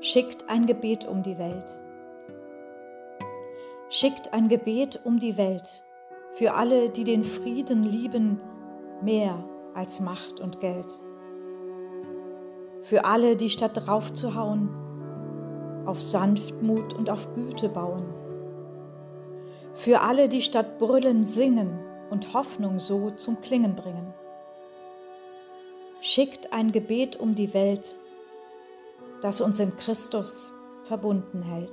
schickt ein Gebet um die Welt. Schickt ein Gebet um die Welt für alle, die den Frieden lieben, mehr als Macht und Geld. Für alle, die statt draufzuhauen, auf Sanftmut und auf Güte bauen. Für alle, die statt Brüllen singen und Hoffnung so zum Klingen bringen. Schickt ein Gebet um die Welt, das uns in Christus verbunden hält.